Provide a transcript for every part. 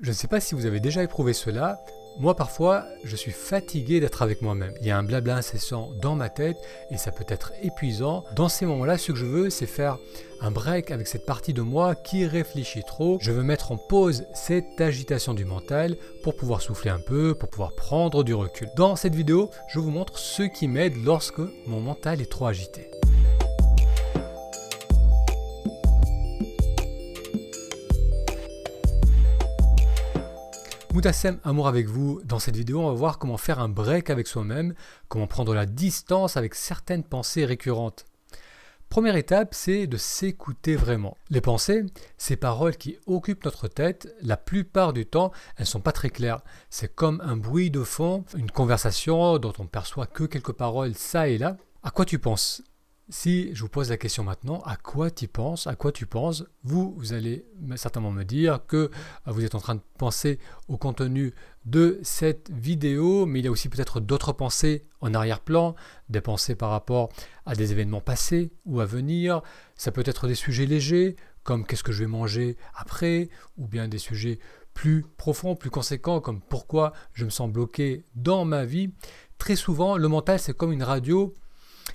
Je ne sais pas si vous avez déjà éprouvé cela. Moi, parfois, je suis fatigué d'être avec moi-même. Il y a un blabla incessant dans ma tête et ça peut être épuisant. Dans ces moments-là, ce que je veux, c'est faire un break avec cette partie de moi qui réfléchit trop. Je veux mettre en pause cette agitation du mental pour pouvoir souffler un peu, pour pouvoir prendre du recul. Dans cette vidéo, je vous montre ce qui m'aide lorsque mon mental est trop agité. Moutassem, amour avec vous. Dans cette vidéo, on va voir comment faire un break avec soi-même, comment prendre la distance avec certaines pensées récurrentes. Première étape, c'est de s'écouter vraiment. Les pensées, ces paroles qui occupent notre tête, la plupart du temps, elles ne sont pas très claires. C'est comme un bruit de fond, une conversation dont on perçoit que quelques paroles ça et là. À quoi tu penses? Si je vous pose la question maintenant, à quoi tu penses À quoi tu penses Vous, vous allez certainement me dire que euh, vous êtes en train de penser au contenu de cette vidéo, mais il y a aussi peut-être d'autres pensées en arrière-plan, des pensées par rapport à des événements passés ou à venir. Ça peut être des sujets légers, comme qu'est-ce que je vais manger après, ou bien des sujets plus profonds, plus conséquents, comme pourquoi je me sens bloqué dans ma vie. Très souvent, le mental, c'est comme une radio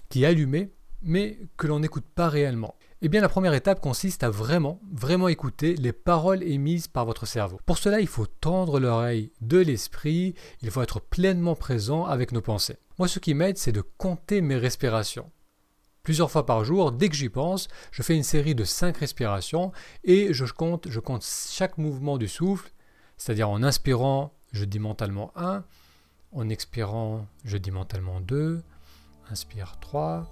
qui est allumée mais que l'on n'écoute pas réellement Eh bien la première étape consiste à vraiment, vraiment écouter les paroles émises par votre cerveau. Pour cela, il faut tendre l'oreille de l'esprit, il faut être pleinement présent avec nos pensées. Moi, ce qui m'aide, c'est de compter mes respirations. Plusieurs fois par jour, dès que j'y pense, je fais une série de 5 respirations et je compte, je compte chaque mouvement du souffle, c'est-à-dire en inspirant, je dis mentalement 1, en expirant, je dis mentalement 2, inspire 3,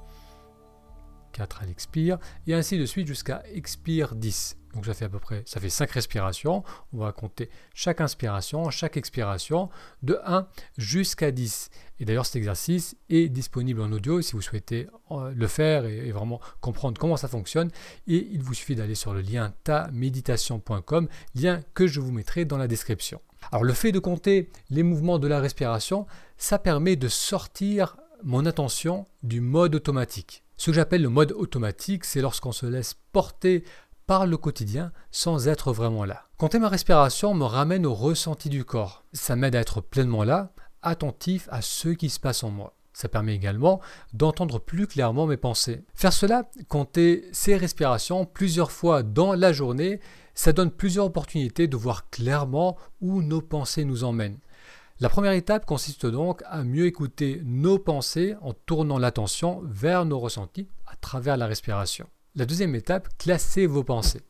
4 à l'expire, et ainsi de suite jusqu'à expire 10. Donc ça fait à peu près, ça fait 5 respirations. On va compter chaque inspiration, chaque expiration de 1 jusqu'à 10. Et d'ailleurs cet exercice est disponible en audio si vous souhaitez euh, le faire et, vraiment comprendre comment ça fonctionne. Et il vous suffit d'aller sur le lien taméditation.com, lien que je vous mettrai dans la description. Alors le fait de compter les mouvements de la respiration, ça permet de sortir mon attention du mode automatique. Ce que j'appelle le mode automatique, c'est lorsqu'on se laisse porter par le quotidien sans être vraiment là. Compter ma respiration me ramène au ressenti du corps. Ça m'aide à être pleinement là, attentif à ce qui se passe en moi. Ça permet également d'entendre plus clairement mes pensées. Faire cela, compter ses respirations plusieurs fois dans la journée, ça donne plusieurs opportunités de voir clairement où nos pensées nous emmènent. La première étape consiste donc à mieux écouter nos pensées en tournant l'attention vers nos ressentis à travers la respiration. La deuxième étape, classer vos pensées.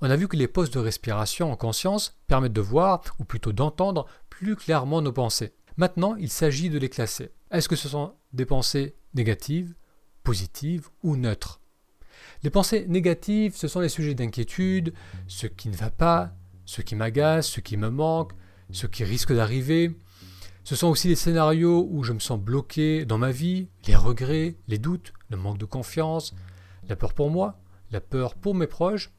On a vu que les postes de respiration en conscience permettent de voir, ou plutôt d'entendre, plus clairement nos pensées. Maintenant, il s'agit de les classer. Est-ce que ce sont des pensées négatives, positives ou neutres? Les pensées négatives, ce sont les sujets d'inquiétude, ce qui ne va pas, ce qui m'agace, ce qui me manque, ce qui risque d'arriver. Ce sont aussi les scénarios où je me sens bloqué dans ma vie, les regrets, les doutes, le manque de confiance, la peur pour moi, la peur pour mes proches.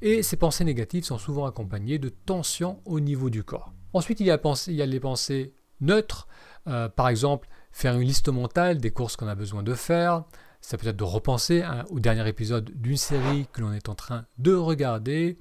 Et ces pensées négatives sont souvent accompagnées de tensions au niveau du corps. Ensuite, il y a, les pensées neutres, euh, par exemple faire une liste mentale des courses qu'on a besoin de faire. Ça peut être de repenser au dernier épisode d'une série que l'on est en train de regarder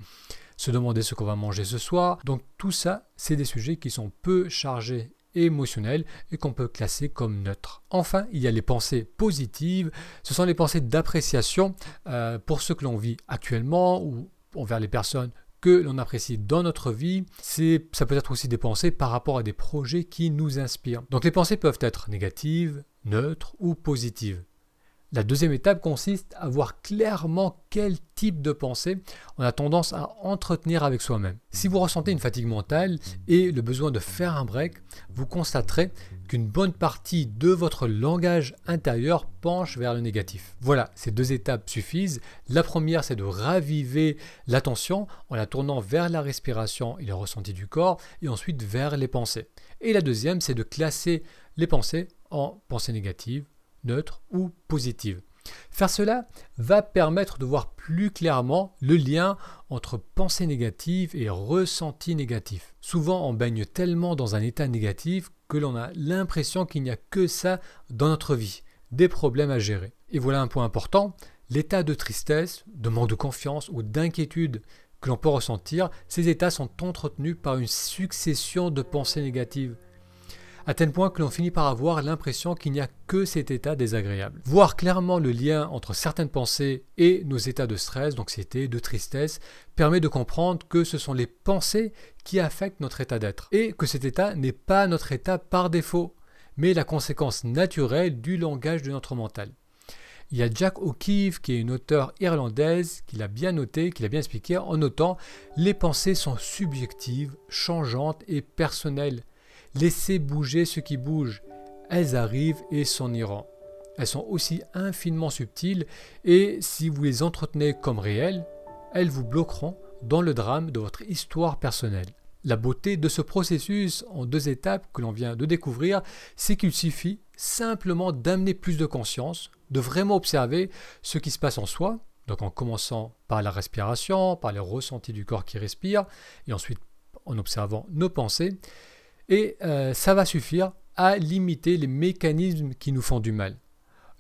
se demander ce qu'on va manger ce soir. Donc tout ça, c'est des sujets qui sont peu chargés émotionnels et qu'on peut classer comme neutres. Enfin, il y a les pensées positives. Ce sont les pensées d'appréciation euh, pour ce que l'on vit actuellement ou envers les personnes que l'on apprécie dans notre vie. C'est, ça peut être aussi des pensées par rapport à des projets qui nous inspirent. Donc les pensées peuvent être négatives, neutres ou positives. La deuxième étape consiste à voir clairement quel type de pensée on a tendance à entretenir avec soi-même. Si vous ressentez une fatigue mentale et le besoin de faire un break, vous constaterez qu'une bonne partie de votre langage intérieur penche vers le négatif. Voilà, ces deux étapes suffisent. La première, c'est de raviver l'attention en la tournant vers la respiration et le ressenti du corps et ensuite vers les pensées. Et la deuxième, c'est de classer les pensées en pensées négatives, neutre ou positive. Faire cela va permettre de voir plus clairement le lien entre pensée négative et ressenti négatif. Souvent, on baigne tellement dans un état négatif que l'on a l'impression qu'il n'y a que ça dans notre vie, des problèmes à gérer. Et voilà un point important, l'état de tristesse, de manque de confiance ou d'inquiétude que l'on peut ressentir, ces états sont entretenus par une succession de pensées négatives à tel point que l'on finit par avoir l'impression qu'il n'y a que cet état désagréable. Voir clairement le lien entre certaines pensées et nos états de stress, d'anxiété, de tristesse, permet de comprendre que ce sont les pensées qui affectent notre état d'être, et que cet état n'est pas notre état par défaut, mais la conséquence naturelle du langage de notre mental. Il y a Jack O'Keefe, qui est une auteure irlandaise, qui l'a bien noté, qui l'a bien expliqué en notant Les pensées sont subjectives, changeantes et personnelles. Laissez bouger ce qui bouge. Elles arrivent et s'en iront. Elles sont aussi infiniment subtiles et si vous les entretenez comme réelles, elles vous bloqueront dans le drame de votre histoire personnelle. La beauté de ce processus en deux étapes que l'on vient de découvrir, c'est qu'il suffit simplement d'amener plus de conscience, de vraiment observer ce qui se passe en soi, donc en commençant par la respiration, par les ressentis du corps qui respire, et ensuite en observant nos pensées, et euh, ça va suffire à limiter les mécanismes qui nous font du mal.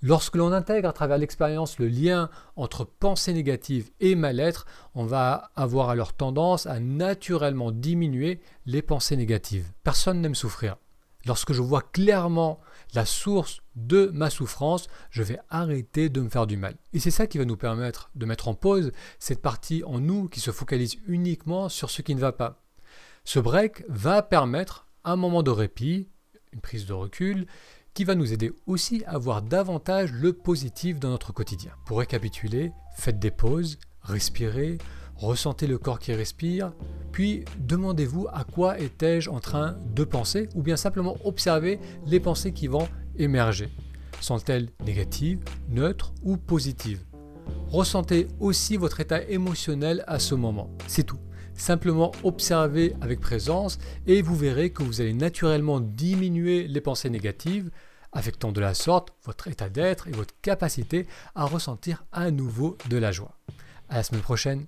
Lorsque l'on intègre à travers l'expérience le lien entre pensée négative et mal-être, on va avoir alors tendance à naturellement diminuer les pensées négatives. Personne n'aime souffrir. Lorsque je vois clairement la source de ma souffrance, je vais arrêter de me faire du mal. Et c'est ça qui va nous permettre de mettre en pause cette partie en nous qui se focalise uniquement sur ce qui ne va pas. Ce break va permettre un moment de répit, une prise de recul, qui va nous aider aussi à voir davantage le positif dans notre quotidien. Pour récapituler, faites des pauses, respirez, ressentez le corps qui respire, puis demandez-vous à quoi étais-je en train de penser, ou bien simplement observez les pensées qui vont émerger. Sont-elles négatives, neutres ou positives? Ressentez aussi votre état émotionnel à ce moment. C'est tout. Simplement observez avec présence et vous verrez que vous allez naturellement diminuer les pensées négatives, affectant de la sorte votre état d'être et votre capacité à ressentir à nouveau de la joie. À la semaine prochaine